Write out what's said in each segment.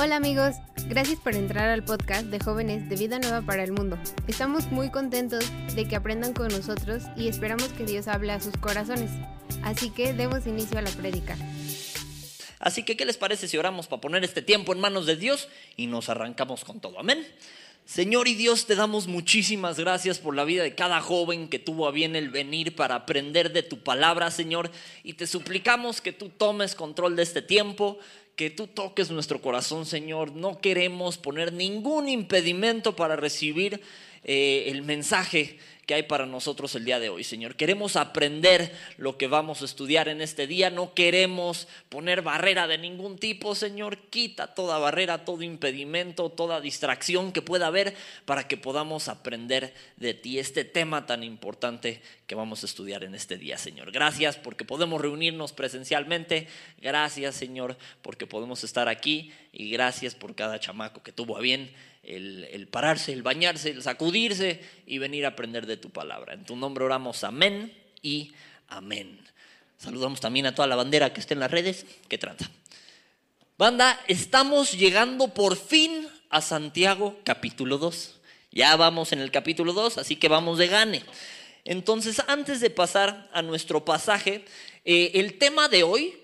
Hola amigos, gracias por entrar al podcast de jóvenes de Vida Nueva para el Mundo. Estamos muy contentos de que aprendan con nosotros y esperamos que Dios hable a sus corazones. Así que demos inicio a la prédica. Así que, ¿qué les parece si oramos para poner este tiempo en manos de Dios y nos arrancamos con todo? Amén. Señor y Dios, te damos muchísimas gracias por la vida de cada joven que tuvo a bien el venir para aprender de tu palabra, Señor. Y te suplicamos que tú tomes control de este tiempo, que tú toques nuestro corazón, Señor. No queremos poner ningún impedimento para recibir eh, el mensaje que hay para nosotros el día de hoy, Señor. Queremos aprender lo que vamos a estudiar en este día. No queremos poner barrera de ningún tipo, Señor. Quita toda barrera, todo impedimento, toda distracción que pueda haber para que podamos aprender de ti este tema tan importante que vamos a estudiar en este día, Señor. Gracias porque podemos reunirnos presencialmente. Gracias, Señor, porque podemos estar aquí. Y gracias por cada chamaco que tuvo a bien el, pararse, el bañarse, el sacudirse y venir a aprender de tu palabra. En tu nombre oramos amén y amén. Saludamos también a toda la bandera que esté en las redes. ¿Qué trata? Banda, estamos llegando por fin a Santiago capítulo 2. Ya vamos en el capítulo 2, así que vamos de gane. Entonces, antes de pasar a nuestro pasaje, eh, el tema de hoy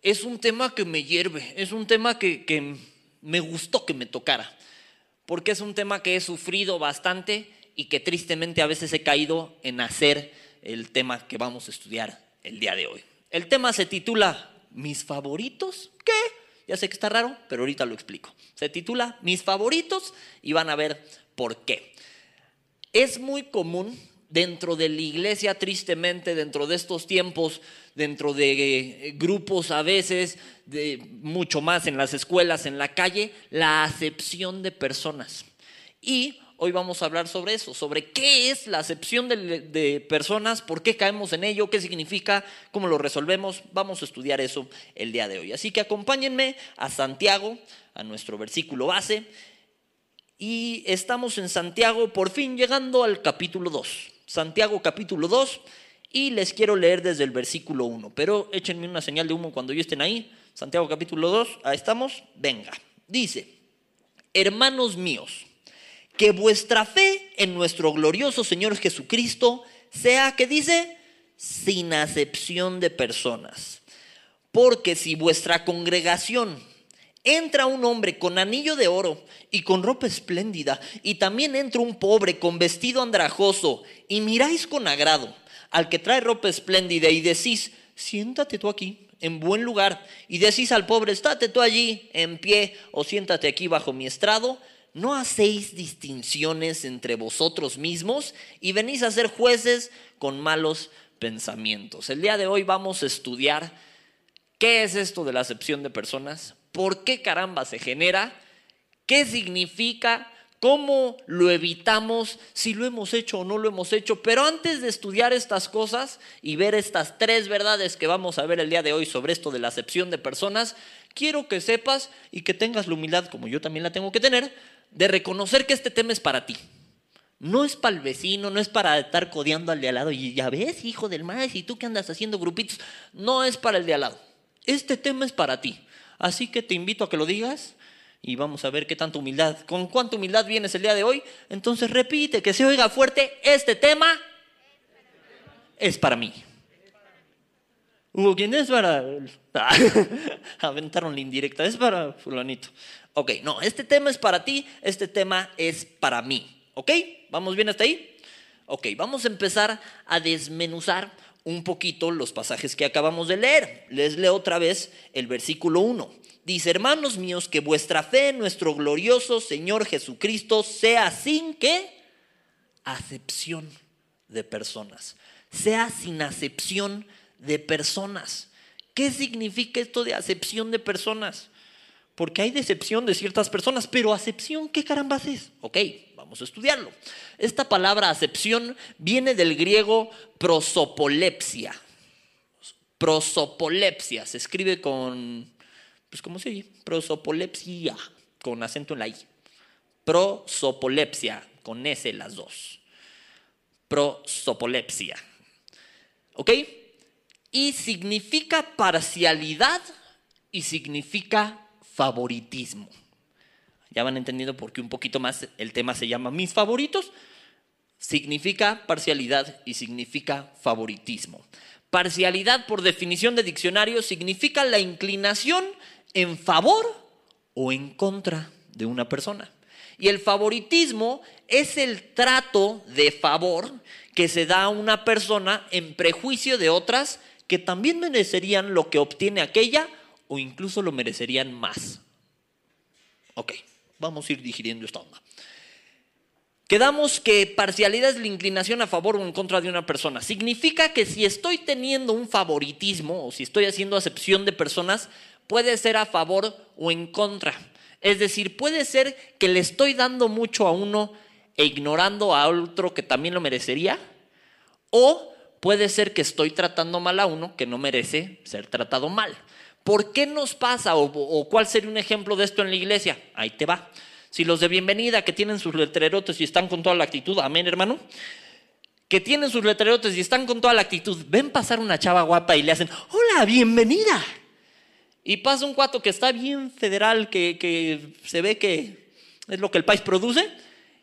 es un tema que me hierve, es un tema que, que me gustó que me tocara porque es un tema que he sufrido bastante y que tristemente a veces he caído en hacer el tema que vamos a estudiar el día de hoy. El tema se titula Mis favoritos. ¿Qué? Ya sé que está raro, pero ahorita lo explico. Se titula Mis favoritos y van a ver por qué. Es muy común dentro de la iglesia, tristemente, dentro de estos tiempos, dentro de eh, grupos a veces, de mucho más en las escuelas, en la calle, la acepción de personas. Y hoy vamos a hablar sobre eso, sobre qué es la acepción de, de, personas, por qué caemos en ello, qué significa, cómo lo resolvemos. Vamos a estudiar eso el día de hoy. Así que acompáñenme a Santiago, a nuestro versículo base. Y estamos en Santiago, por fin llegando al capítulo 2. Santiago capítulo 2 y les quiero leer desde el versículo 1, pero échenme una señal de humo cuando yo estén ahí. Santiago capítulo 2, ahí estamos, venga. Dice, hermanos míos, que vuestra fe en nuestro glorioso Señor Jesucristo sea, que dice, sin acepción de personas. Porque si vuestra congregación entra un hombre con anillo de oro y con ropa espléndida, y también entra un pobre con vestido andrajoso, y miráis con agrado al que trae ropa espléndida y decís, siéntate tú aquí, en buen lugar, y decís al pobre, estate tú allí, en pie, o siéntate aquí bajo mi estrado, ¿no hacéis distinciones entre vosotros mismos y venís a ser jueces con malos pensamientos? El día de hoy vamos a estudiar qué es esto de la acepción de personas, por qué caramba se genera, qué significa, cómo lo evitamos, si lo hemos hecho o no lo hemos hecho. Pero antes de estudiar estas cosas y ver estas tres verdades que vamos a ver el día de hoy sobre esto de la acepción de personas, quiero que sepas y que tengas la humildad, como yo también la tengo que tener, de reconocer que este tema es para ti. No es para el vecino, no es para estar codeando al de al lado y ya ves, hijo del maíz, y tú que andas haciendo grupitos. No es para el de al lado. Este tema es para ti. Así que te invito a que lo digas y vamos a ver qué tanta humildad, con cuánta humildad vienes el día de hoy. Entonces repite, que se oiga fuerte, este tema es para mí. Hugo, ¿quién es para...? Aventaron la indirecta, es para fulanito. Ok, no, este tema es para ti, este tema es para mí. ¿Ok? ¿Vamos bien hasta ahí? Ok, vamos a empezar a desmenuzar un poquito los pasajes que acabamos de leer. Les leo otra vez el versículo 1. Dice, hermanos míos, que vuestra fe en nuestro glorioso Señor Jesucristo sea sin que acepción de personas. Sea sin acepción de personas. ¿Qué significa esto de acepción de personas? Porque hay decepción de ciertas personas, pero acepción, ¿qué carambas es? Ok, vamos a estudiarlo. Esta palabra acepción viene del griego prosopolepsia. Prosopolepsia se escribe con, pues ¿cómo se dice? Prosopolepsia, con acento en la I. Prosopolepsia, con S las dos. Prosopolepsia. ¿Ok? Y significa parcialidad y significa favoritismo. Ya van entendiendo por qué un poquito más el tema se llama mis favoritos. Significa parcialidad y significa favoritismo. Parcialidad, por definición de diccionario, significa la inclinación en favor o en contra de una persona. Y el favoritismo es el trato de favor que se da a una persona en prejuicio de otras que también merecerían lo que obtiene aquella o incluso lo merecerían más. Ok, vamos a ir digiriendo esta onda. Quedamos que parcialidad es la inclinación a favor o en contra de una persona. Significa que si estoy teniendo un favoritismo o si estoy haciendo acepción de personas, puede ser a favor o en contra. Es decir, puede ser que le estoy dando mucho a uno e ignorando a otro que también lo merecería. O puede ser que estoy tratando mal a uno que no merece ser tratado mal. ¿Por qué nos pasa o, cuál sería un ejemplo de esto en la iglesia? Ahí te va. Si los de bienvenida que tienen sus letrerotes y están con toda la actitud, amén hermano, que tienen sus letrerotes y están con toda la actitud, ven pasar una chava guapa y le hacen, hola, bienvenida. Y pasa un cuato que está bien federal, que, se ve que es lo que el país produce,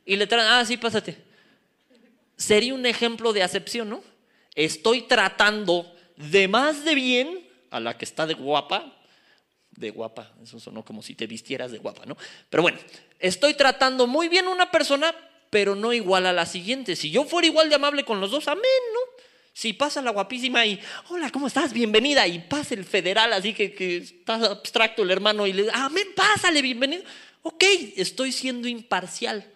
y le traen, ah, sí, pásate. Sería un ejemplo de acepción, ¿no? Estoy tratando de más de bien a la que está de guapa, de guapa, eso sonó como si te vistieras de guapa, ¿no? Pero bueno, estoy tratando muy bien a una persona, pero no igual a la siguiente. Si yo fuera igual de amable con los dos, amén, ¿no? Si pasa la guapísima y, hola, ¿cómo estás? Bienvenida. Y pasa el federal, así que, que está abstracto el hermano y le dice, amén, pásale, bienvenido. Ok, estoy siendo imparcial.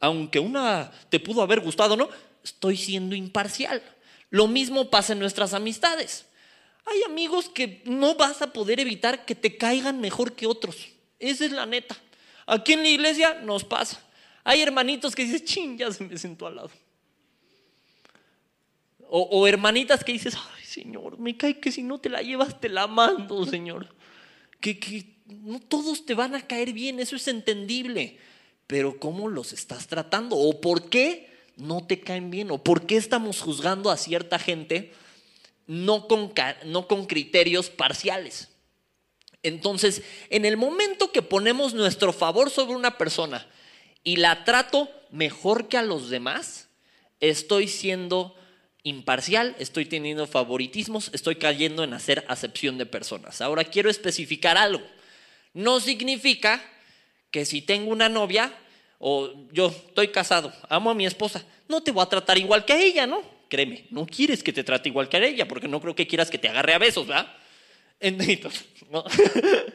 Aunque una te pudo haber gustado, ¿no? Estoy siendo imparcial. Lo mismo pasa en nuestras amistades. Hay amigos que no vas a poder evitar que te caigan mejor que otros. Esa es la neta. Aquí en la iglesia nos pasa. Hay hermanitos que dicen, ching, ya se me sentó al lado. O, hermanitas que dices, ay Señor, me cae que si no te la llevas te la mando, Señor. Que, que no todos te van a caer bien, eso es entendible. Pero ¿cómo los estás tratando? ¿O por qué no te caen bien? ¿O por qué estamos juzgando a cierta gente no con, no con criterios parciales? Entonces, en el momento que ponemos nuestro favor sobre una persona y la trato mejor que a los demás, estoy siendo imparcial, estoy teniendo favoritismos, estoy cayendo en hacer acepción de personas. Ahora quiero especificar algo. No significa que si tengo una novia o yo estoy casado, amo a mi esposa, no te voy a tratar igual que a ella, ¿no? Créeme, no quieres que te trate igual que a ella, porque no creo que quieras que te agarre a besos, ¿verdad?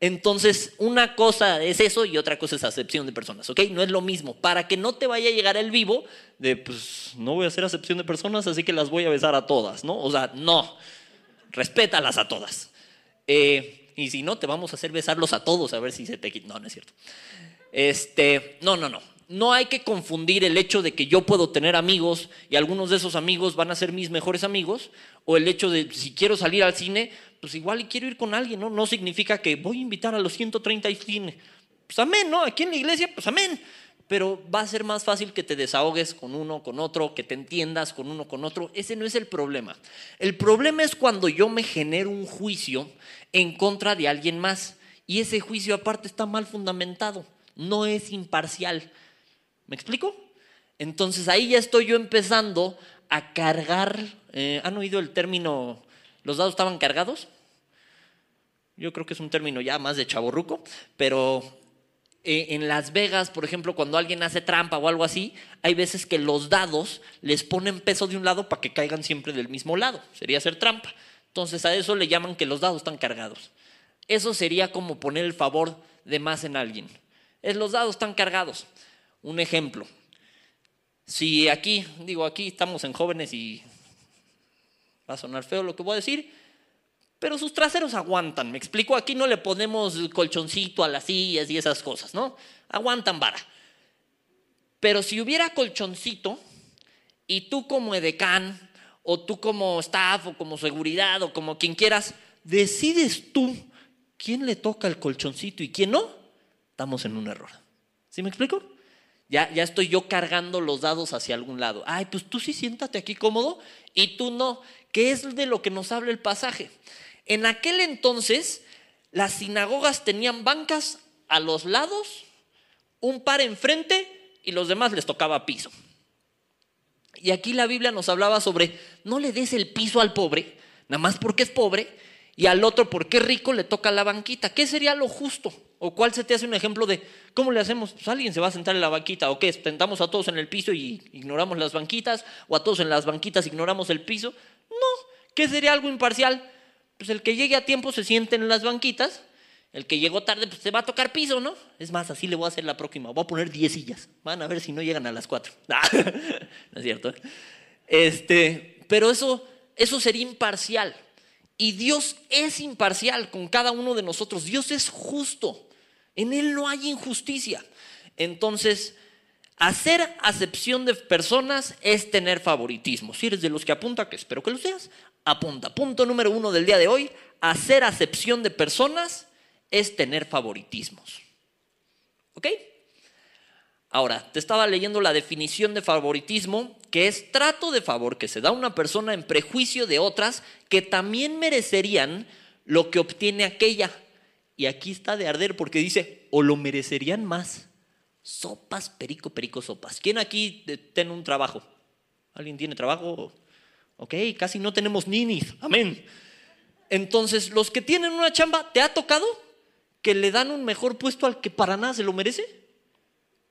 Entonces, una cosa es eso y otra cosa es acepción de personas, ¿ok? No es lo mismo. Para que no te vaya a llegar el vivo de, pues, no voy a hacer acepción de personas, así que las voy a besar a todas, ¿no? O sea, no. Respétalas a todas. Eh, y si no, te vamos a hacer besarlos a todos a ver si se te quita. No, no es cierto. Este, no, no, no. No hay que confundir el hecho de que yo puedo tener amigos y algunos de esos amigos van a ser mis mejores amigos, o el hecho de si quiero salir al cine, pues igual y quiero ir con alguien, ¿no? No significa que voy a invitar a los 130 y cine. Pues amén, ¿no? Aquí en la iglesia, pues amén. Pero va a ser más fácil que te desahogues con uno, con otro, que te entiendas con uno, con otro. Ese no es el problema. El problema es cuando yo me genero un juicio en contra de alguien más. Y ese juicio aparte está mal fundamentado. No es imparcial. ¿Me explico? Entonces ahí ya estoy yo empezando a cargar. Eh, ¿Han oído el término los dados estaban cargados. Yo creo que es un término ya más de chaborruco, pero eh, en Las Vegas, por ejemplo, cuando alguien hace trampa o algo así, hay veces que los dados les ponen peso de un lado para que caigan siempre del mismo lado. Sería hacer trampa. Entonces a eso le llaman que los dados están cargados. Eso sería como poner el favor de más en alguien. Es los dados están cargados. Un ejemplo. Si aquí, digo, aquí estamos en jóvenes y Va a sonar feo lo que voy a decir, pero sus traseros aguantan. Me explico, aquí no le ponemos colchoncito a las sillas y esas cosas, ¿no? Aguantan vara. Pero si hubiera colchoncito y tú como edecán o tú como staff o como seguridad o como quien quieras, decides tú quién le toca el colchoncito y quién no, estamos en un error. ¿Sí me explico? Ya, estoy yo cargando los dados hacia algún lado. Ay, pues tú sí siéntate aquí cómodo y tú no. ¿Qué es de lo que nos habla el pasaje? En aquel entonces, las sinagogas tenían bancas a los lados, un par enfrente y los demás les tocaba piso. Y aquí la Biblia nos hablaba sobre no le des el piso al pobre, nada más porque es pobre, y al otro porque es rico le toca la banquita. ¿Qué sería lo justo? ¿O cuál se te hace un ejemplo de cómo le hacemos? Pues alguien se va a sentar en la banquita, ¿o qué? ¿Sentamos a todos en el piso y ignoramos las banquitas? ¿O a todos en las banquitas ignoramos el piso? No, ¿qué sería algo imparcial? Pues el que llegue a tiempo se siente en las banquitas, el que llegó tarde pues se va a tocar piso, ¿no? Es más, así le voy a hacer la próxima, voy a poner 10 sillas, van a ver si no llegan a las 4. no es cierto. ¿eh? Este, pero eso, eso sería imparcial. Y Dios es imparcial con cada uno de nosotros. Dios es justo. En Él no hay injusticia. Entonces, hacer acepción de personas es tener favoritismo. Si eres de los que apunta, que espero que lo seas, apunta. Punto número uno del día de hoy, hacer acepción de personas es tener favoritismos. ¿Ok? Ahora, te estaba leyendo la definición de favoritismo, que es trato de favor que se da a una persona en prejuicio de otras que también merecerían lo que obtiene aquella. Y aquí está de arder porque dice, o lo merecerían más. Sopas, perico, perico, sopas. ¿Quién aquí tiene un trabajo? ¿Alguien tiene trabajo? Ok, casi no tenemos ninis. Amén. Entonces, los que tienen una chamba, ¿te ha tocado que le dan un mejor puesto al que para nada se lo merece?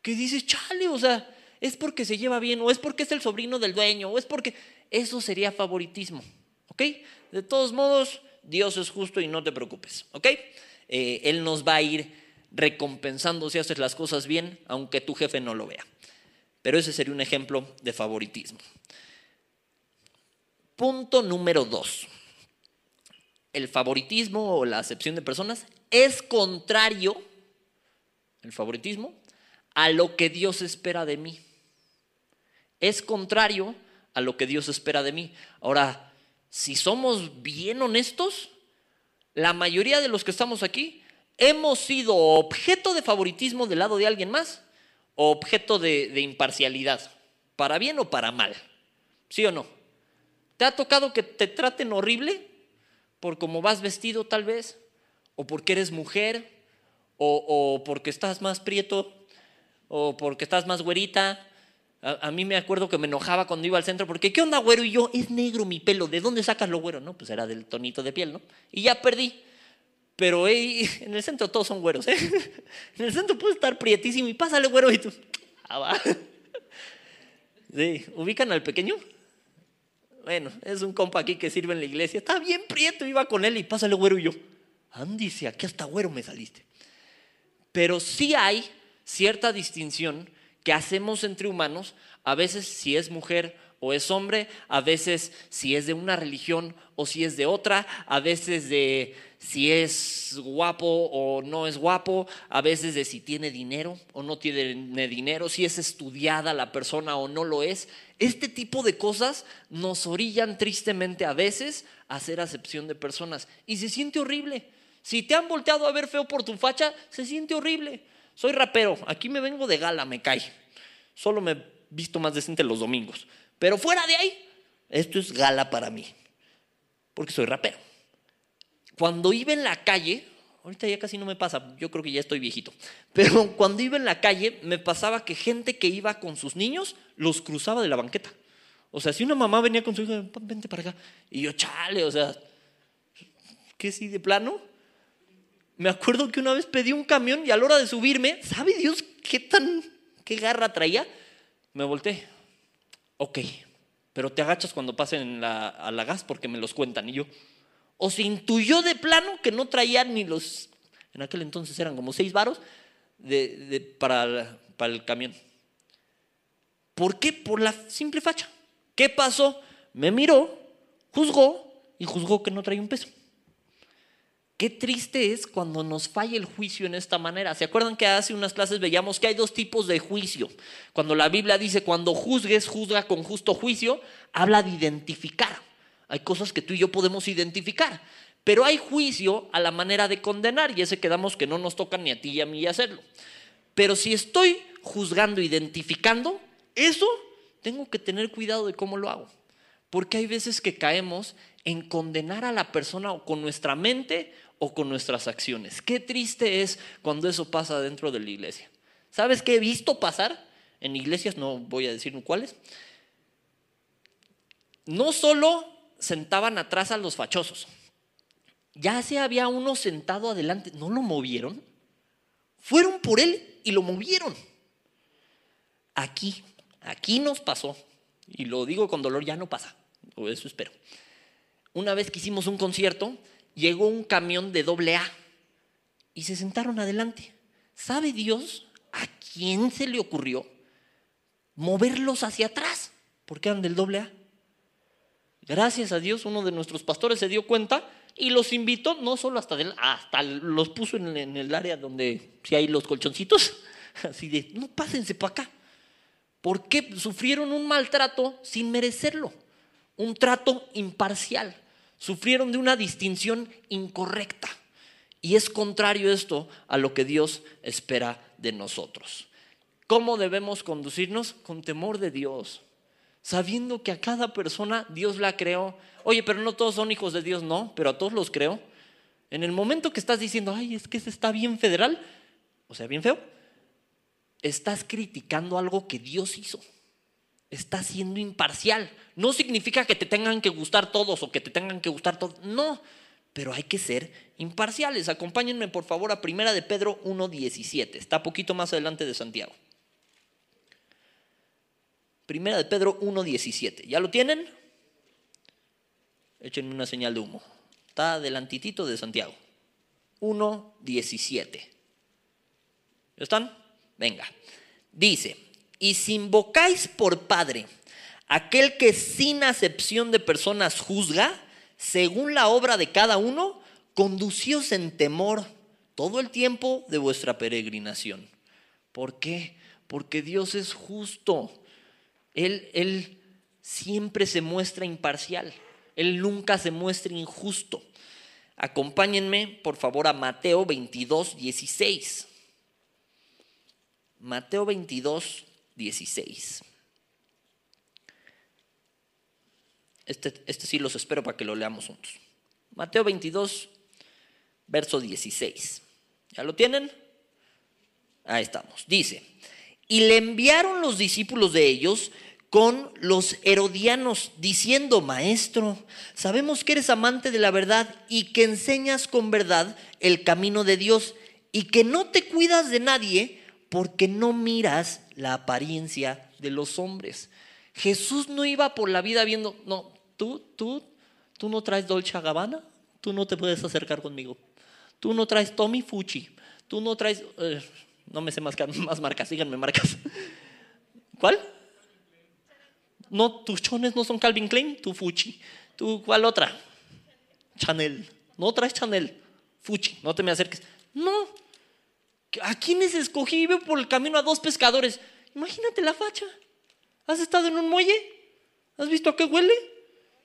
Que dices, chale, o sea, es porque se lleva bien, o es porque es el sobrino del dueño, o es porque eso sería favoritismo. ¿Ok? De todos modos, Dios es justo y no te preocupes. ¿Ok? Eh, él nos va a ir recompensando si haces las cosas bien, aunque tu jefe no lo vea. Pero ese sería un ejemplo de favoritismo. Punto número dos. El favoritismo o la acepción de personas es contrario, el favoritismo, a lo que Dios espera de mí. Es contrario a lo que Dios espera de mí. Ahora, si somos bien honestos, la mayoría de los que estamos aquí hemos sido objeto de favoritismo del lado de alguien más o objeto de, imparcialidad, para bien o para mal. ¿Sí o no? ¿Te ha tocado que te traten horrible por cómo vas vestido tal vez? ¿O porque eres mujer? ¿O, o porque estás más prieto? ¿O porque estás más güerita? A, mí me acuerdo que me enojaba cuando iba al centro porque, ¿qué onda, güero? Y yo, es negro mi pelo, ¿de dónde sacas lo güero? No, pues era del tonito de piel, ¿no? Y ya perdí. Pero en el centro todos son güeros, ¿eh? En el centro puede estar prietísimo y pásale, güero, y tú, ah, va. Sí, ¿ubican al pequeño? Bueno, es un compa aquí que sirve en la iglesia. Está bien prieto, iba con él y pásale, güero, y yo, Andy, aquí hasta güero me saliste. Pero sí hay cierta distinción que hacemos entre humanos, a veces si es mujer o es hombre, a veces si es de una religión o si es de otra, a veces de si es guapo o no es guapo, a veces de si tiene dinero o no tiene dinero, si es estudiada la persona o no lo es. Este tipo de cosas nos orillan tristemente a veces a hacer acepción de personas y se siente horrible. Si te han volteado a ver feo por tu facha, se siente horrible. Soy rapero, aquí me vengo de gala, me cae. Solo me he visto más decente los domingos. Pero fuera de ahí, esto es gala para mí. Porque soy rapero. Cuando iba en la calle, ahorita ya casi no me pasa, yo creo que ya estoy viejito. Pero cuando iba en la calle, me pasaba que gente que iba con sus niños los cruzaba de la banqueta. O sea, si una mamá venía con su hijo, vente para acá. Y yo, chale, o sea, ¿qué sí de plano? Me acuerdo que una vez pedí un camión y a la hora de subirme, ¿sabe Dios qué tan, qué garra traía? Me volteé. Ok, pero te agachas cuando pasen a la gas porque me los cuentan. Y yo, o se intuyó de plano que no traía ni los, en aquel entonces eran como seis varos de, para, para el camión. ¿Por qué? Por la simple facha. ¿Qué pasó? Me miró, juzgó y juzgó que no traía un peso. Qué triste es cuando nos falla el juicio en esta manera. ¿Se acuerdan que hace unas clases veíamos que hay dos tipos de juicio? Cuando la Biblia dice, cuando juzgues, juzga con justo juicio, habla de identificar. Hay cosas que tú y yo podemos identificar. Pero hay juicio a la manera de condenar y ese quedamos que no nos toca ni a ti y a mí hacerlo. Pero si estoy juzgando, identificando, eso tengo que tener cuidado de cómo lo hago. Porque hay veces que caemos en condenar a la persona o con nuestra mente o con nuestras acciones. Qué triste es cuando eso pasa dentro de la iglesia. ¿Sabes qué he visto pasar en iglesias? No voy a decir cuáles. No solo sentaban atrás a los fachosos, ya se había uno sentado adelante, no lo movieron, fueron por él y lo movieron. Aquí, aquí nos pasó, y lo digo con dolor, ya no pasa, o eso espero. Una vez que hicimos un concierto, llegó un camión de doble A y se sentaron adelante. ¿Sabe Dios a quién se le ocurrió moverlos hacia atrás? Porque eran del doble A. Gracias a Dios, uno de nuestros pastores se dio cuenta y los invitó, no solo hasta, hasta los puso en, el área donde si hay los colchoncitos, así de, no pásense para acá. Porque sufrieron un maltrato sin merecerlo, un trato imparcial, sufrieron de una distinción incorrecta. Y es contrario esto a lo que Dios espera de nosotros. ¿Cómo debemos conducirnos? Con temor de Dios, sabiendo que a cada persona Dios la creó. Oye, pero no todos son hijos de Dios, no, pero a todos los creó. En el momento que estás diciendo, ay, es que ese está bien federal, o sea, bien feo, estás criticando algo que Dios hizo. Estás siendo imparcial. No significa que te tengan que gustar todos o que te tengan que gustar todos. No, pero hay que ser imparciales. Acompáñenme por favor a Primera de Pedro 1.17. Está poquito más adelante de Santiago. Primera de Pedro 1.17. ¿Ya lo tienen? Échenme una señal de humo. Está adelantitito de Santiago. 1.17. ¿Ya están? Venga. Dice, y si invocáis por Padre aquel que sin acepción de personas juzga, según la obra de cada uno, conducíos en temor todo el tiempo de vuestra peregrinación. ¿Por qué? Porque Dios es justo. Él, él siempre se muestra imparcial. Él nunca se muestra injusto. Acompáñenme, por favor, a Mateo 22, 16. Mateo 22, 16. Este, este sí los espero para que lo leamos juntos. Mateo 22, verso 16. ¿Ya lo tienen? Ahí estamos. Dice, y le enviaron los discípulos de ellos con los herodianos, diciendo, Maestro, sabemos que eres amante de la verdad y que enseñas con verdad el camino de Dios y que no te cuidas de nadie porque no miras la apariencia de los hombres. Jesús no iba por la vida viendo, no, tú, tú, tú no traes Dolce Gabbana, tú no te puedes acercar conmigo. Tú no traes Tommy Fucci, tú no traes, eh, no me sé más, más marcas, síganme marcas. ¿Cuál? No, tus chones no son Calvin Klein, tu Fucci. ¿Tú cuál otra? Chanel. No traes Chanel, Fucci, no te me acerques. No, ¿A quiénes escogí? Veo por el camino a dos pescadores. Imagínate la facha. ¿Has estado en un muelle? ¿Has visto a qué huele?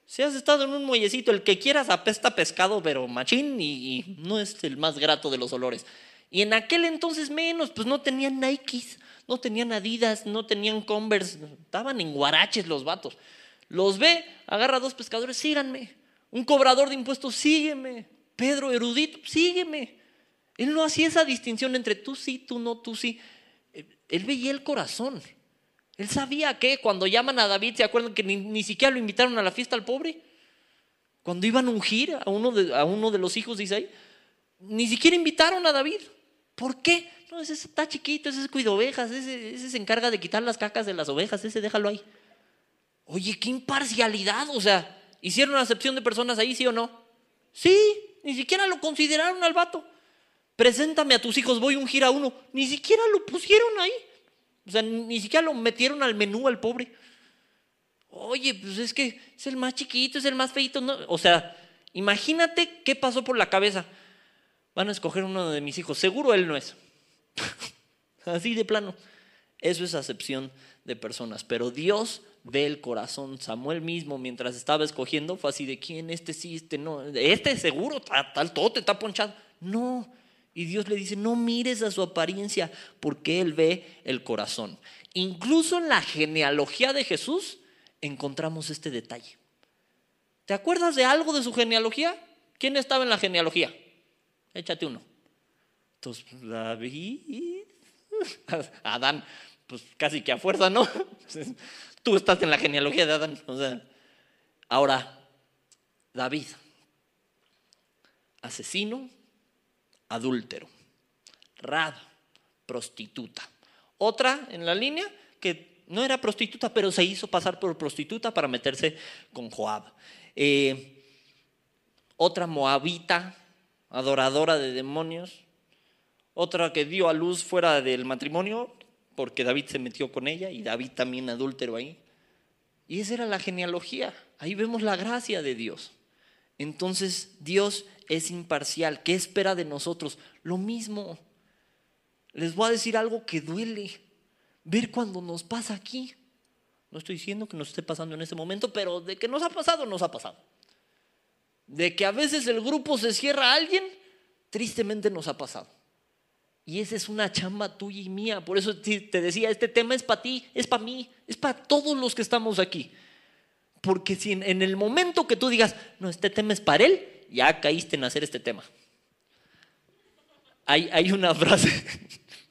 Si has estado en un muellecito, el que quieras apesta pescado, pero machín y, y, no es el más grato de los olores. Y en aquel entonces menos, pues no tenían Nikes, no tenían Adidas, no tenían Converse, estaban en guaraches los vatos. Los ve, agarra a dos pescadores, síganme. Un cobrador de impuestos, sígueme. Pedro, erudito, sígueme. Él no hacía esa distinción entre tú sí, tú no, tú sí. Él veía el corazón. Él sabía que cuando llaman a David, ¿se acuerdan que ni, siquiera lo invitaron a la fiesta al pobre? Cuando iban a ungir a uno de, a uno de los hijos de Isaí, ni siquiera invitaron a David. ¿Por qué? No, ese está chiquito, ese cuida ovejas, ese, ese se encarga de quitar las cacas de las ovejas, ese déjalo ahí. Oye, qué imparcialidad, o sea, ¿hicieron acepción de personas ahí, sí o no? Sí, ni siquiera lo consideraron al vato preséntame a tus hijos, voy a ungir a uno. Ni siquiera lo pusieron ahí. O sea, ni siquiera lo metieron al menú al pobre. Oye, pues es que es el más chiquito, es el más feito. ¿no? O sea, imagínate qué pasó por la cabeza. Van a escoger uno de mis hijos. Seguro él no es. Así de plano. Eso es acepción de personas. Pero Dios ve el corazón. Samuel mismo, mientras estaba escogiendo, fue así de quién, este sí, este no. Este seguro, tal, todo te está ponchado. No, y Dios le dice, no mires a su apariencia porque Él ve el corazón. Incluso en la genealogía de Jesús encontramos este detalle. ¿Te acuerdas de algo de su genealogía? ¿Quién estaba en la genealogía? échate uno. Entonces, David, Adán, pues casi que a fuerza, ¿no? Tú estás en la genealogía de Adán. Ahora, David, asesino, adúltero. Rab, prostituta. Otra en la línea que no era prostituta, pero se hizo pasar por prostituta para meterse con Joab. Eh, otra moabita, adoradora de demonios. Otra que dio a luz fuera del matrimonio, porque David se metió con ella y David también adúltero ahí. Y esa era la genealogía. Ahí vemos la gracia de Dios. Entonces Dios es imparcial. ¿Qué espera de nosotros? Lo mismo. Les voy a decir algo que duele. Ver cuando nos pasa aquí. No estoy diciendo que nos esté pasando en ese momento, pero de que nos ha pasado, nos ha pasado. De que a veces el grupo se cierra a alguien, tristemente nos ha pasado. Y esa es una chamba tuya y mía. Por eso te decía, este tema es para ti, es para mí, es para todos los que estamos aquí. Porque si en, el momento que tú digas, no, este tema es para él, ya caíste en hacer este tema. Hay, hay una frase,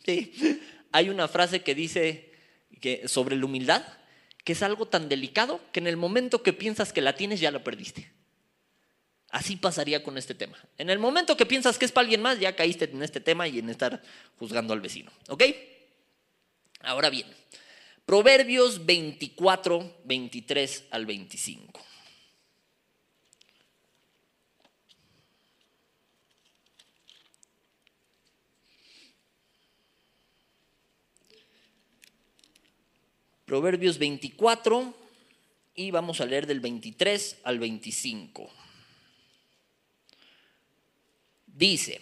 hay una frase que dice que, sobre la humildad, que es algo tan delicado que en el momento que piensas que la tienes ya la perdiste. Así pasaría con este tema. En el momento que piensas que es para alguien más, ya caíste en este tema y en estar juzgando al vecino. ¿Ok? Ahora bien, Proverbios 24, 23 al 25. Proverbios 24 y vamos a leer del 23 al 25 dice,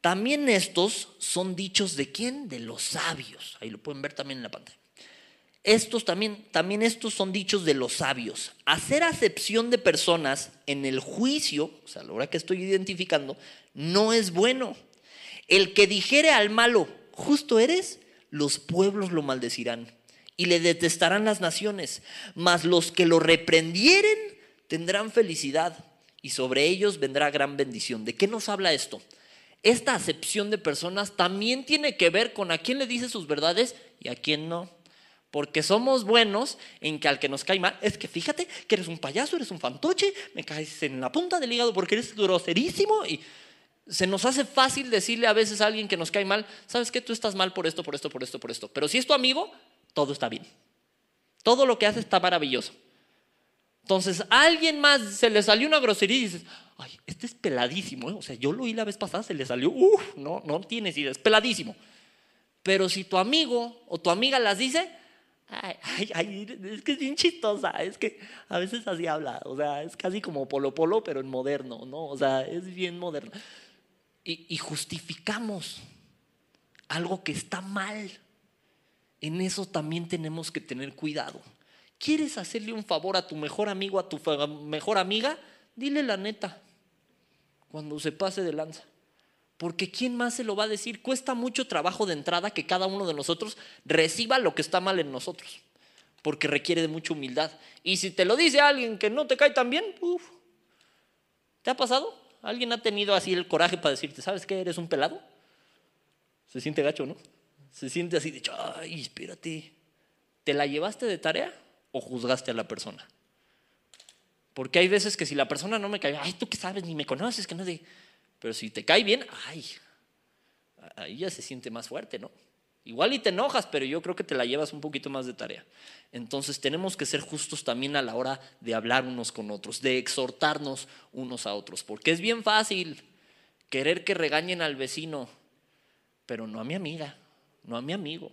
también estos son dichos de quién? De los sabios. Ahí lo pueden ver también en la pantalla. Estos también, también estos son dichos de los sabios. Hacer acepción de personas en el juicio, o sea, a la hora que estoy identificando, no es bueno. El que dijere al malo, justo eres, los pueblos lo maldecirán y le detestarán las naciones, mas los que lo reprendieren tendrán felicidad y sobre ellos vendrá gran bendición. ¿De qué nos habla esto? Esta acepción de personas también tiene que ver con a quién le dice sus verdades y a quién no. Porque somos buenos en que al que nos cae mal, es que fíjate que eres un payaso, eres un fantoche, me caes en la punta del hígado porque eres groserísimo y se nos hace fácil decirle a veces a alguien que nos cae mal, sabes que tú estás mal por esto, por esto, por esto, por esto. Pero si es tu amigo, todo está bien. Todo lo que hace está maravilloso. Entonces, a alguien más se le salió una grosería y dices, ay, este es peladísimo. ¿eh? O sea, yo lo oí la vez pasada, se le salió, uff, no, no tienes idea, es peladísimo. Pero si tu amigo o tu amiga las dice, ay, ay, ay, es que es bien chistosa, es que a veces así habla, o sea, es casi como Polo Polo, pero en moderno, ¿no? O sea, es bien moderno. Y, y justificamos algo que está mal. En eso también tenemos que tener cuidado. ¿Quieres hacerle un favor a tu mejor amigo, a tu mejor amiga? Dile la neta cuando se pase de lanza. Porque ¿quién más se lo va a decir? Cuesta mucho trabajo de entrada que cada uno de nosotros reciba lo que está mal en nosotros. Porque requiere de mucha humildad. Y si te lo dice alguien que no te cae tan bien, uf, ¿te ha pasado? ¿Alguien ha tenido así el coraje para decirte, ¿sabes qué? ¿Eres un pelado? Se siente gacho, ¿no? Se siente así de, ay, espérate, ¿te la llevaste de tarea? o juzgaste a la persona. Porque hay veces que si la persona no me cae, ay, tú qué sabes, ni me conoces, que no de... Pero si te cae bien, ay, ahí ya se siente más fuerte, ¿no? Igual y te enojas, pero yo creo que te la llevas un poquito más de tarea. Entonces tenemos que ser justos también a la hora de hablar unos con otros, de exhortarnos unos a otros, porque es bien fácil querer que regañen al vecino, pero no a mi amiga, no a mi amigo.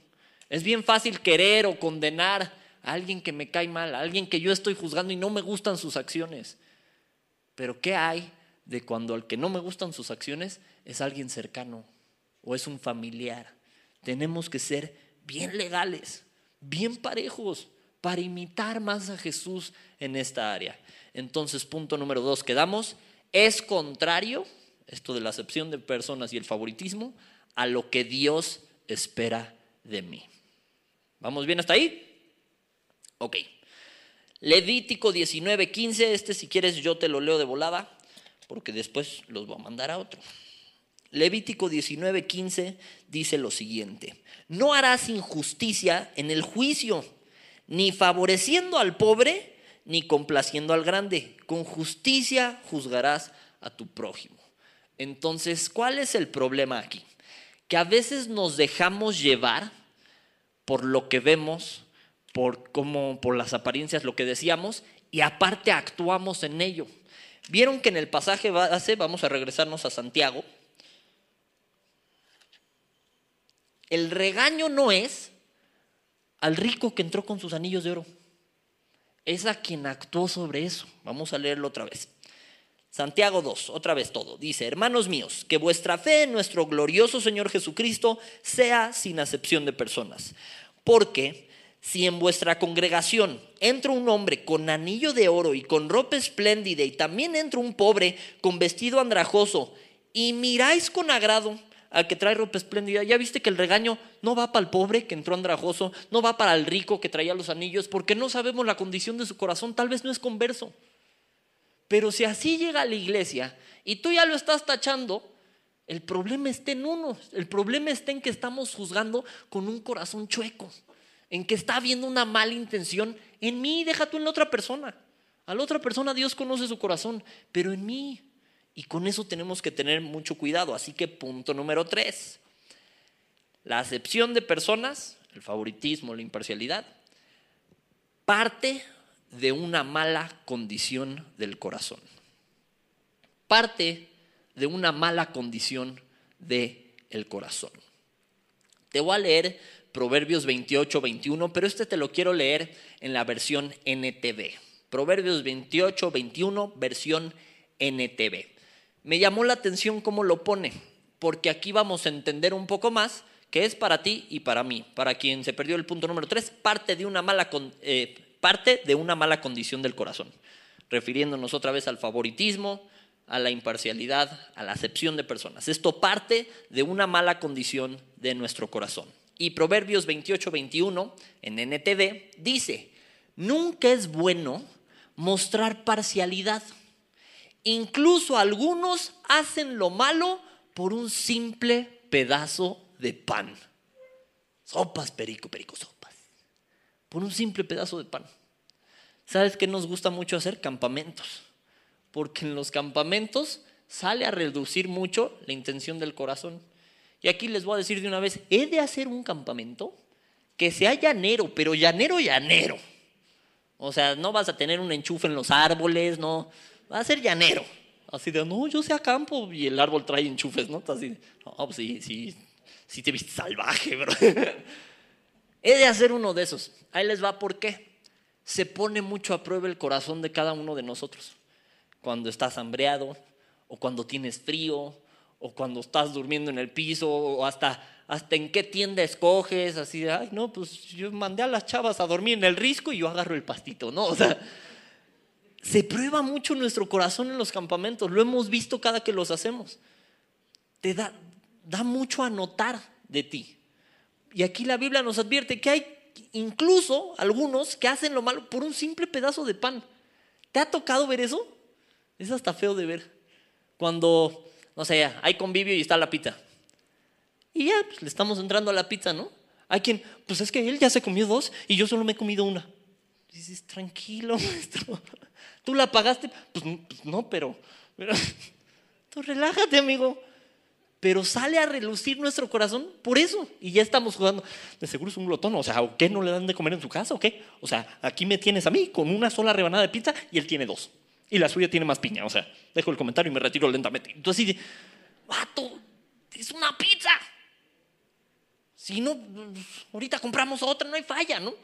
Es bien fácil querer o condenar alguien que me cae mal, alguien que yo estoy juzgando y no me gustan sus acciones. Pero ¿qué hay de cuando al que no me gustan sus acciones es alguien cercano o es un familiar? Tenemos que ser bien legales, bien parejos para imitar más a Jesús en esta área. Entonces, punto número dos, quedamos, es contrario, esto de la acepción de personas y el favoritismo, a lo que Dios espera de mí. ¿Vamos bien hasta ahí? Ok. Levítico 19, 15. Este, si quieres, yo te lo leo de volada, porque después los voy a mandar a otro. Levítico 19:15 dice lo siguiente, no harás injusticia en el juicio, ni favoreciendo al pobre, ni complaciendo al grande. Con justicia juzgarás a tu prójimo. Entonces, ¿cuál es el problema aquí? Que a veces nos dejamos llevar por lo que vemos, por cómo, por las apariencias, lo que decíamos, y aparte actuamos en ello. Vieron que en el pasaje base, vamos a regresarnos a Santiago, el regaño no es al rico que entró con sus anillos de oro, es a quien actuó sobre eso. Vamos a leerlo otra vez. Santiago 2, otra vez todo. Dice, hermanos míos, que vuestra fe en nuestro glorioso Señor Jesucristo sea sin acepción de personas. Porque si en vuestra congregación entra un hombre con anillo de oro y con ropa espléndida y también entra un pobre con vestido andrajoso y miráis con agrado al que trae ropa espléndida, ya viste que el regaño no va para el pobre que entró andrajoso, no va para el rico que traía los anillos, porque no sabemos la condición de su corazón, tal vez no es converso. Pero si así llega a la iglesia y tú ya lo estás tachando, el problema está en uno, el problema está en que estamos juzgando con un corazón chueco en que está habiendo una mala intención en mí, deja tú en la otra persona. A la otra persona Dios conoce su corazón, pero en mí. Y con eso tenemos que tener mucho cuidado. Así que punto número tres. La acepción de personas, el favoritismo, la imparcialidad, parte de una mala condición del corazón. Parte de una mala condición del el corazón. Te voy a leer Proverbios 28, 21, pero este te lo quiero leer en la versión NTV. Proverbios 28, 21, versión NTV. Me llamó la atención cómo lo pone, porque aquí vamos a entender un poco más que es para ti y para mí. Para quien se perdió el punto número 3, parte de una mala, eh, parte de una mala condición del corazón, refiriéndonos otra vez al favoritismo, a la imparcialidad, a la acepción de personas. Esto parte de una mala condición de nuestro corazón. Y Proverbios 28, 21 en NTV dice, nunca es bueno mostrar parcialidad. Incluso algunos hacen lo malo por un simple pedazo de pan. Sopas, perico, perico, sopas. Por un simple pedazo de pan. ¿Sabes qué nos gusta mucho hacer? Campamentos. Porque en los campamentos sale a reducir mucho la intención del corazón. Y aquí les voy a decir de una vez, he de hacer un campamento que sea llanero, pero llanero, llanero. O sea, no vas a tener un enchufe en los árboles, no, va a ser llanero. Así de, no, yo sé a campo y el árbol trae enchufes, ¿no? Así, no, pues sí, sí, sí te viste salvaje, bro. He de hacer uno de esos. Ahí les va por qué. Se pone mucho a prueba el corazón de cada uno de nosotros. Cuando estás hambreado, o cuando tienes frío, o cuando estás durmiendo en el piso, o hasta, hasta en qué tienda escoges, así de, ay, no, pues yo mandé a las chavas a dormir en el risco y yo agarro el pastito, ¿no? O sea, se prueba mucho nuestro corazón en los campamentos, lo hemos visto cada que los hacemos. Te da, da mucho a notar de ti. Y aquí la Biblia nos advierte que hay incluso algunos que hacen lo malo por un simple pedazo de pan. ¿Te ha tocado ver eso? Es hasta feo de ver. Cuando no sé, hay convivio y está la pizza. Y ya, pues, le estamos entrando a la pizza, ¿no? Hay quien, pues es que él ya se comió dos y yo solo me he comido una. dices, tranquilo, maestro. ¿Tú la pagaste? Pues, pues no, pero, pero tú relájate, amigo. Pero sale a relucir nuestro corazón por eso. Y ya estamos jugando. De seguro es un glotón. O sea, ¿o qué no le dan de comer en su casa o qué? O sea, aquí me tienes a mí con una sola rebanada de pizza y él tiene dos y la suya tiene más piña. O sea, dejo el comentario y me retiro lentamente. Entonces vato, es una pizza. Si no, ahorita compramos otra, no hay falla, ¿no?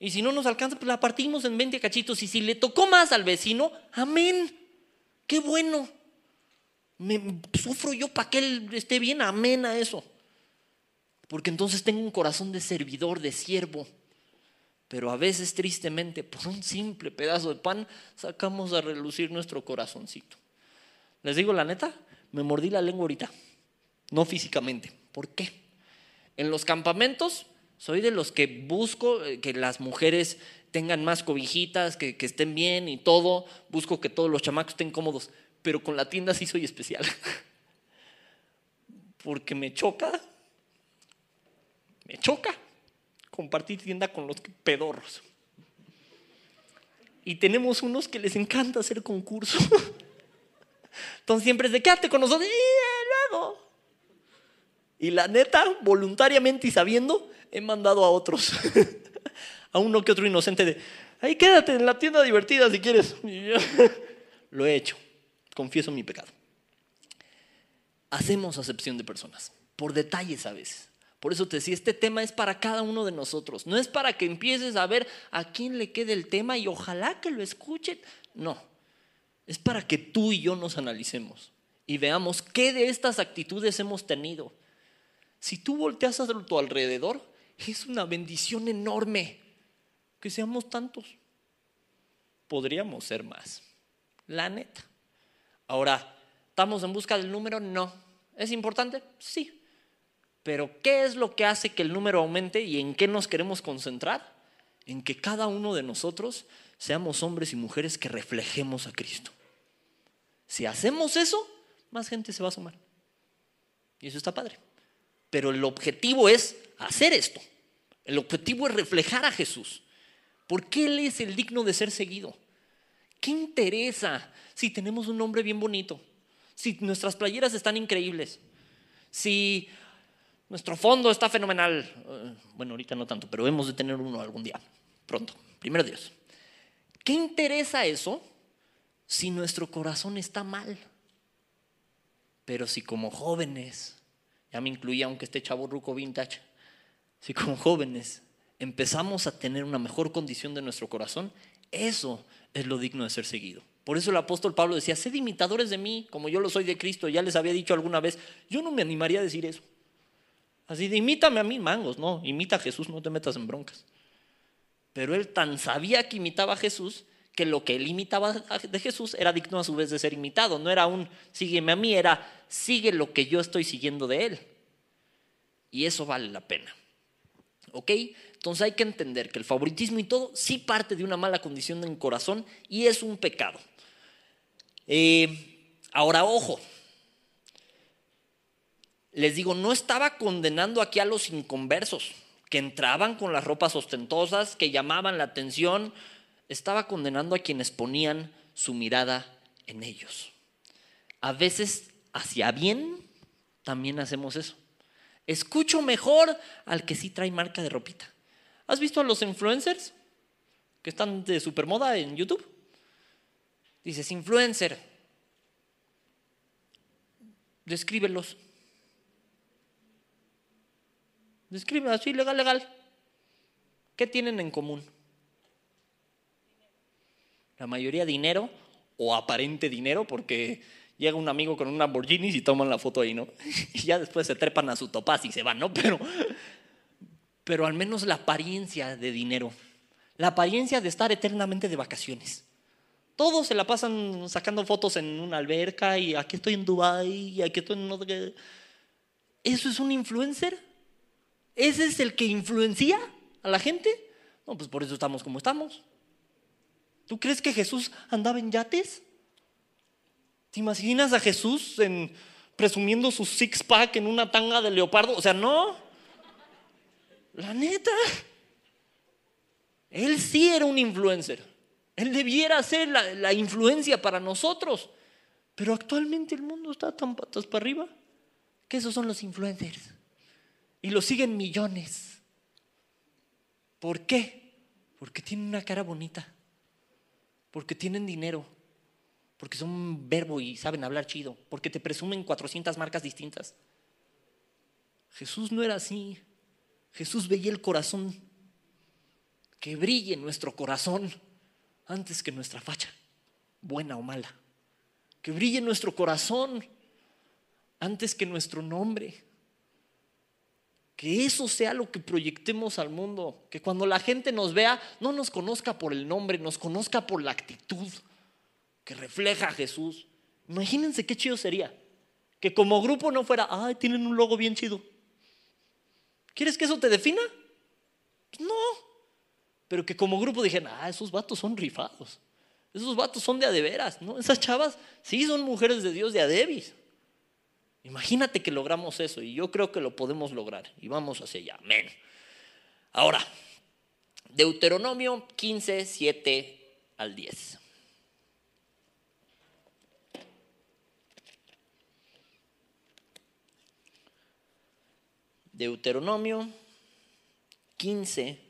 Y si no nos alcanza, pues la partimos en 20 cachitos. Y si le tocó más al vecino, amén. Qué bueno. Me sufro yo para que él esté bien, amén a eso. Porque entonces tengo un corazón de servidor, de siervo. Pero a veces tristemente por un simple pedazo de pan sacamos a relucir nuestro corazoncito. Les digo la neta, me mordí la lengua ahorita, no físicamente. ¿Por qué? En los campamentos soy de los que busco eh, que las mujeres tengan más cobijitas, que, que estén bien y todo. Busco que todos los chamacos estén cómodos. Pero con la tienda sí soy especial. porque me choca, me choca compartir tienda con los pedorros. Y tenemos unos que les encanta hacer concurso. Entonces siempre es de quédate con nosotros y luego. Y la neta, voluntariamente y sabiendo, he mandado a otros. a uno que otro inocente de, ahí quédate en la tienda divertida si quieres. Lo he hecho. Confieso mi pecado. Hacemos acepción de personas, por detalles a veces. Por eso te decía, este tema es para cada uno de nosotros. No es para que empieces a ver a quién le quede el tema y ojalá que lo escuche. No, es para que tú y yo nos analicemos y veamos qué de estas actitudes hemos tenido. Si tú volteas a tu alrededor, es una bendición enorme que seamos tantos. Podríamos ser más, la neta. Ahora, ¿estamos en busca del número? No. ¿Es importante? Sí. Pero ¿qué es lo que hace que el número aumente y en qué nos queremos concentrar? En que cada uno de nosotros seamos hombres y mujeres que reflejemos a Cristo. Si hacemos eso, más gente se va a sumar. Y eso está padre. Pero el objetivo es hacer esto. El objetivo es reflejar a Jesús. Porque Él es el digno de ser seguido. ¿Qué interesa si tenemos un nombre bien bonito? Si nuestras playeras están increíbles. Si nuestro fondo está fenomenal. Eh, bueno, ahorita no tanto, pero hemos de tener uno algún día, pronto. Primero Dios. ¿Qué interesa eso si nuestro corazón está mal? Pero si como jóvenes, ya me incluía aunque esté chavo ruco vintage, si como jóvenes empezamos a tener una mejor condición de nuestro corazón, eso es lo digno de ser seguido. Por eso el apóstol Pablo decía, sed imitadores de mí, como yo lo soy de Cristo. Ya les había dicho alguna vez, yo no me animaría a decir eso. Así de, imítame a mí, mangos, no, imita a Jesús, no te metas en broncas. Pero él tan sabía que imitaba a Jesús que lo que él imitaba de Jesús era digno a su vez de ser imitado. No era un sígueme a mí, era sigue lo que yo estoy siguiendo de él. Y eso vale la pena. ¿Ok? Entonces hay que entender que el favoritismo y todo sí parte de una mala condición en corazón y es un pecado. Eh, ahora, ojo, les digo, no estaba condenando aquí a los inconversos, que entraban con las ropas ostentosas, que llamaban la atención, estaba condenando a quienes ponían su mirada en ellos. A veces, hacia bien, también hacemos eso. Escucho mejor al que sí trae marca de ropita. ¿Has visto a los influencers que están de supermoda en YouTube? Dices, influencer, descríbelos. Describe así, legal, legal. ¿Qué tienen en común? La mayoría dinero o aparente dinero, porque llega un amigo con un Lamborghini y toman la foto ahí, ¿no? Y ya después se trepan a su topaz y se van, ¿no? Pero, pero al menos la apariencia de dinero, la apariencia de estar eternamente de vacaciones. Todos se la pasan sacando fotos en una alberca y aquí estoy en Dubai y aquí estoy en... ¿Eso es un influencer? ¿Ese es el que influencia a la gente? No, pues por eso estamos como estamos. ¿Tú crees que Jesús andaba en yates? ¿Te imaginas a Jesús en, presumiendo su six pack en una tanga de leopardo? O sea, no. La neta. Él sí era un influencer. Él debiera ser la, influencia para nosotros. Pero actualmente el mundo está tan patas para arriba que esos son los influencers. Y lo siguen millones. ¿Por qué? Porque tienen una cara bonita. Porque tienen dinero. Porque son verbo y saben hablar chido. Porque te presumen 400 marcas distintas. Jesús no era así. Jesús veía el corazón. Que brille nuestro corazón antes que nuestra facha, buena o mala. Que brille nuestro corazón antes que nuestro nombre. Que eso sea lo que proyectemos al mundo. Que cuando la gente nos vea, no nos conozca por el nombre, nos conozca por la actitud que refleja a Jesús. Imagínense qué chido sería. Que como grupo no fuera, ay, tienen un logo bien chido. ¿Quieres que eso te defina? Pues no. Pero que como grupo dijeran, ah, esos vatos son rifados. Esos vatos son de adeveras, ¿no? Esas chavas sí son mujeres de Dios de adebis. Imagínate que logramos eso y yo creo que lo podemos lograr y vamos hacia allá. Amén. Ahora, Deuteronomio 15, 7 al 10. Deuteronomio 15,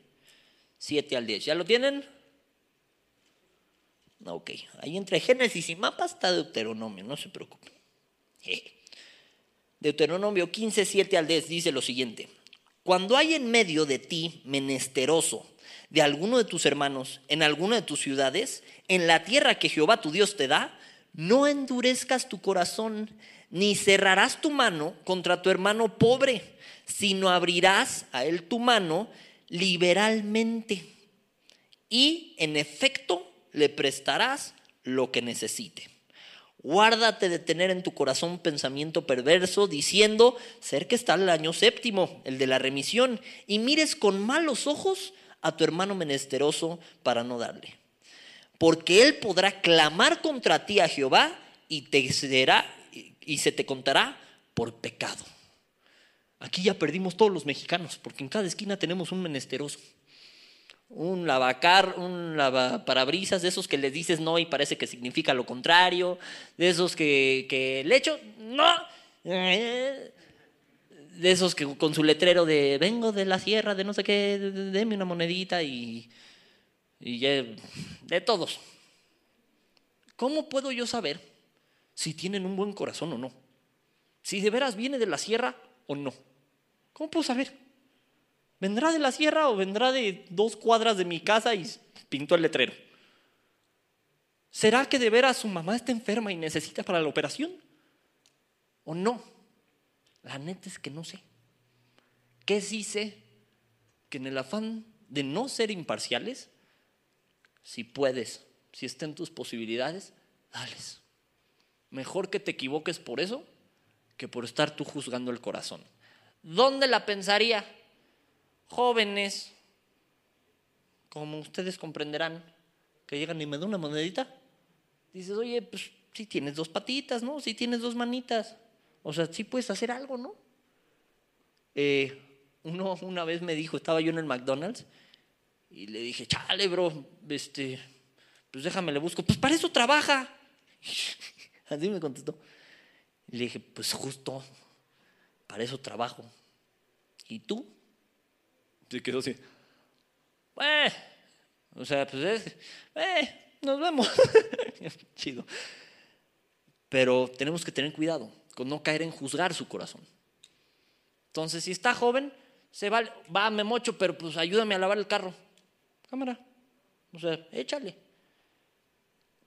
7 al 10. ¿Ya lo tienen? Ok, ahí entre Génesis y mapas está Deuteronomio, no se preocupen. Deuteronomio 15, 7 al 10 dice lo siguiente. Cuando hay en medio de ti menesteroso de alguno de tus hermanos en alguna de tus ciudades, en la tierra que Jehová tu Dios te da, no endurezcas tu corazón, ni cerrarás tu mano contra tu hermano pobre, sino abrirás a él tu mano liberalmente. Y en efecto le prestarás lo que necesite. Guárdate de tener en tu corazón pensamiento perverso diciendo, cerca está el año séptimo, el de la remisión, y mires con malos ojos a tu hermano menesteroso para no darle. Porque él podrá clamar contra ti a Jehová y, te será, y se te contará por pecado. Aquí ya perdimos todos los mexicanos, porque en cada esquina tenemos un menesteroso un lavacar, un lavaparabrisas, de esos que les dices no y parece que significa lo contrario, de esos que, que le echo, no, de esos que con su letrero de vengo de la sierra, de no sé qué, deme una monedita y, y de todos. ¿Cómo puedo yo saber si tienen un buen corazón o no? Si de veras viene de la sierra o no. ¿Cómo puedo saber? ¿Vendrá de la sierra o vendrá de dos cuadras de mi casa y pintó el letrero? ¿Será que de veras su mamá está enferma y necesita para la operación? ¿O no? La neta es que no sé. ¿Qué sí sé? Que en el afán de no ser imparciales, si puedes, si está en tus posibilidades, dales. Mejor que te equivoques por eso que por estar tú juzgando el corazón. ¿Dónde la pensaría? jóvenes, como ustedes comprenderán, que llegan y me dan una monedita, dices, oye, pues si tienes dos patitas, ¿no? Si tienes dos manitas, o sea, sí puedes hacer algo, ¿no? Eh, uno una vez me dijo, estaba yo en el McDonald's, y le dije, chale, bro, este, pues déjame, le busco, pues para eso trabaja. Así me contestó. Le dije, pues justo, para eso trabajo. ¿Y tú? Se quedó así. Eh, o sea, pues es, eh, nos vemos. Chido. Pero tenemos que tener cuidado con no caer en juzgar su corazón. Entonces, si está joven, se va, va, me mocho, pero pues ayúdame a lavar el carro. Cámara. O sea, échale.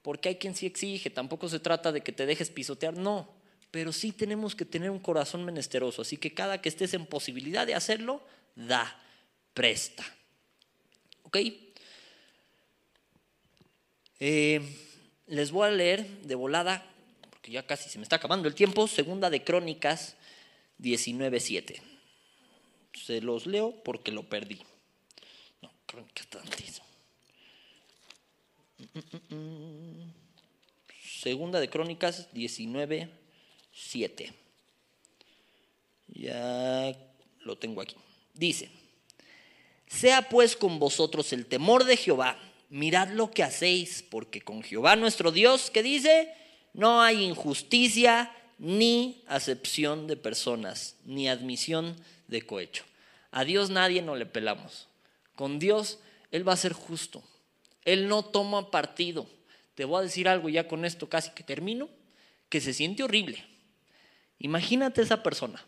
Porque hay quien sí exige, tampoco se trata de que te dejes pisotear, no. Pero sí tenemos que tener un corazón menesteroso. Así que cada que estés en posibilidad de hacerlo, da presta. ¿Ok? Eh, les voy a leer de volada, porque ya casi se me está acabando el tiempo, segunda de Crónicas 19.7. Se los leo porque lo perdí. No, Crónicas antes. Segunda de Crónicas 19.7. Ya lo tengo aquí. Dice, sea pues con vosotros el temor de Jehová, mirad lo que hacéis, porque con Jehová nuestro Dios, que dice, no hay injusticia ni acepción de personas, ni admisión de cohecho. A Dios nadie no le pelamos. Con Dios Él va a ser justo. Él no toma partido. Te voy a decir algo ya con esto casi que termino, que se siente horrible. Imagínate esa persona,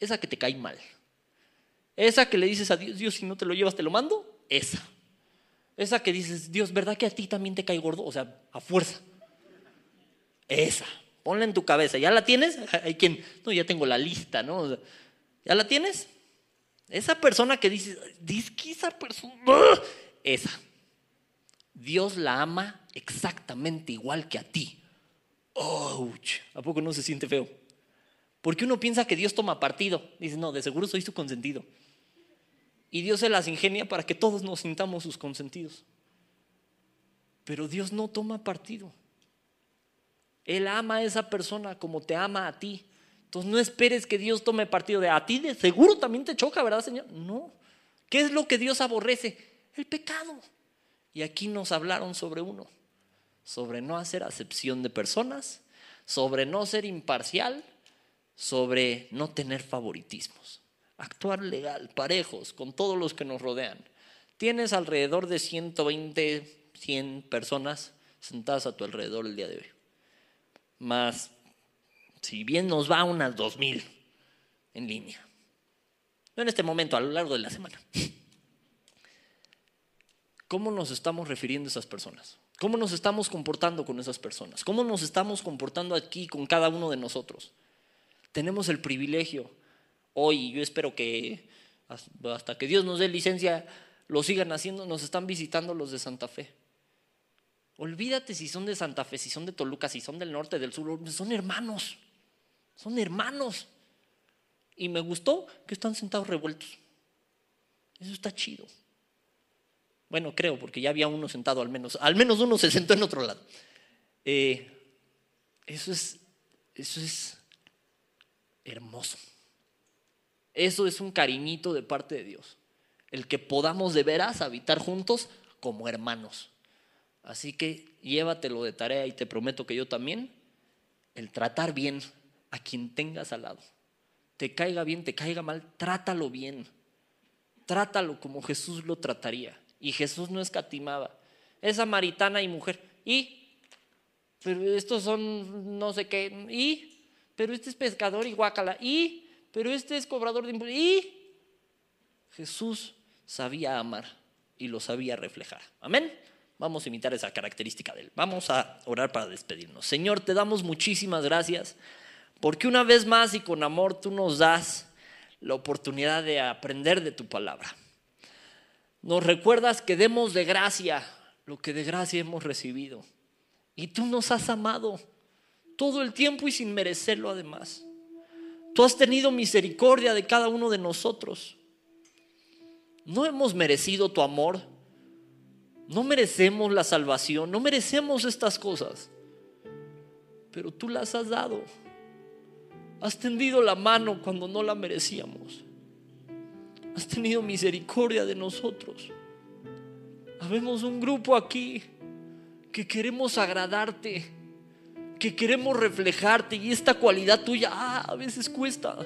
esa que te cae mal esa que le dices a Dios, Dios, si no te lo llevas, te lo mando. Esa. Esa que dices, Dios, ¿verdad que a ti también te cae gordo? O sea, a fuerza. Esa. Ponla en tu cabeza. ¿Ya la tienes? Hay quien, no, ya tengo la lista, ¿no? ¿Ya la tienes? Esa persona que dices, dice que esa persona, esa. Dios la ama exactamente igual que a ti. Ouch. ¿A poco no se siente feo? Porque uno piensa que Dios toma partido. Dice, no, de seguro soy su consentido. Y Dios se las ingenia para que todos nos sintamos sus consentidos. Pero Dios no toma partido. Él ama a esa persona como te ama a ti. Entonces no esperes que Dios tome partido de a ti, de seguro también te choca, ¿verdad, Señor? No. ¿Qué es lo que Dios aborrece? El pecado. Y aquí nos hablaron sobre uno, sobre no hacer acepción de personas, sobre no ser imparcial, sobre no tener favoritismos, actuar legal, parejos con todos los que nos rodean. Tienes alrededor de 120, 100 personas sentadas a tu alrededor el día de hoy. Más, si bien nos va unas 2000 en línea. No en este momento, a lo largo de la semana. ¿Cómo nos estamos refiriendo a esas personas? ¿Cómo nos estamos comportando con esas personas? ¿Cómo nos estamos comportando aquí con cada uno de nosotros? Tenemos el privilegio hoy, yo espero que hasta que Dios nos dé licencia, lo sigan haciendo, nos están visitando los de Santa Fe. Olvídate si son de Santa Fe, si son de Toluca, si son del norte, del sur, son hermanos, son hermanos. Y me gustó que están sentados revueltos. Eso está chido. Bueno, creo, porque ya había uno sentado al menos. Al menos uno se sentó en otro lado. Eh, eso es, eso es hermoso. Eso es un cariñito de parte de Dios. El que podamos de veras habitar juntos como hermanos. Así que llévatelo de tarea y te prometo que yo también, el tratar bien a quien tengas al lado. Te caiga bien, te caiga mal, trátalo bien. Trátalo como Jesús lo trataría. Y Jesús no escatimaba. Es samaritana y mujer. ¿Y? Pero estos son no sé qué. ¿Y? Pero este es pescador y guacala. ¿Y? Pero este es cobrador de impuestos. ¿Y? Jesús sabía amar y lo sabía reflejar. Amén. Vamos a imitar esa característica de él. Vamos a orar para despedirnos. Señor, te damos muchísimas gracias porque una vez más y con amor tú nos das la oportunidad de aprender de tu palabra nos recuerdas que demos de gracia lo que de gracia hemos recibido. Y tú nos has amado todo el tiempo y sin merecerlo además. Tú has tenido misericordia de cada uno de nosotros. No hemos merecido tu amor. No merecemos la salvación. No merecemos estas cosas. Pero tú las has dado. Has tendido la mano cuando no la merecíamos has tenido misericordia de nosotros. Habemos un grupo aquí que queremos agradarte, que queremos reflejarte y esta cualidad tuya ah, a veces cuesta,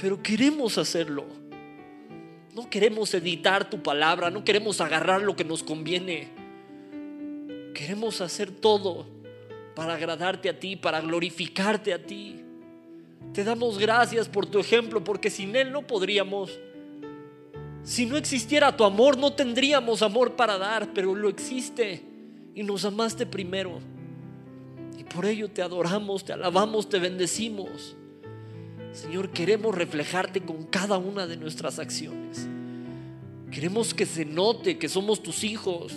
pero queremos hacerlo. No queremos editar tu palabra, no queremos agarrar lo que nos conviene. Queremos hacer todo para agradarte a ti, para glorificarte a ti. Te damos gracias por tu ejemplo, porque sin Él no podríamos. Si no existiera tu amor, no tendríamos amor para dar, pero lo existe y nos amaste primero. Por ello te adoramos, te alabamos, te bendecimos. Señor, queremos reflejarte con cada una de nuestras acciones. Queremos que se note que somos tus hijos.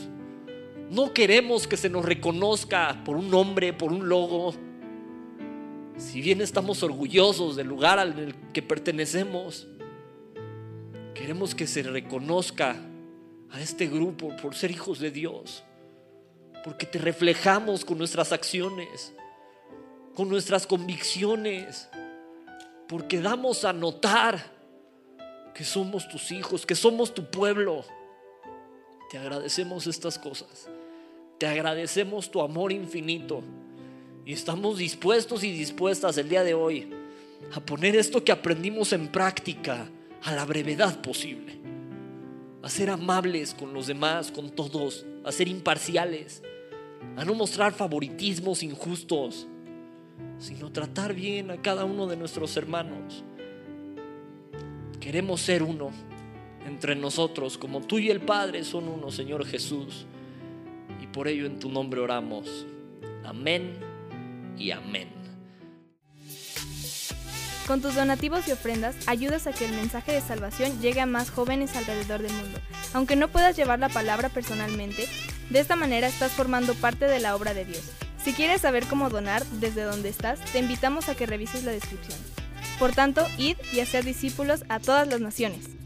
No queremos que se nos reconozca por un nombre, por un logo si bien estamos orgullosos del lugar al que pertenecemos, queremos que se reconozca a este grupo por ser hijos de Dios, porque te reflejamos con nuestras acciones, con nuestras convicciones, porque damos a notar que somos tus hijos, que somos tu pueblo. Te agradecemos estas cosas, te agradecemos tu amor infinito. Y estamos dispuestos y dispuestas el día de hoy a poner esto que aprendimos en práctica a la brevedad posible. A ser amables con los demás, con todos, a ser imparciales, a no mostrar favoritismos injustos, sino tratar bien a cada uno de nuestros hermanos. Queremos ser uno entre nosotros, como tú y el Padre son uno, Señor Jesús. Y por ello en tu nombre oramos. Amén y amén. Con tus donativos y ofrendas ayudas a que el mensaje de salvación llegue a más jóvenes alrededor del mundo. Aunque no puedas llevar la palabra personalmente, de esta manera estás formando parte de la obra de Dios. Si quieres saber cómo donar desde donde estás, te invitamos a que revises la descripción. Por tanto, id y hacer discípulos a todas las naciones.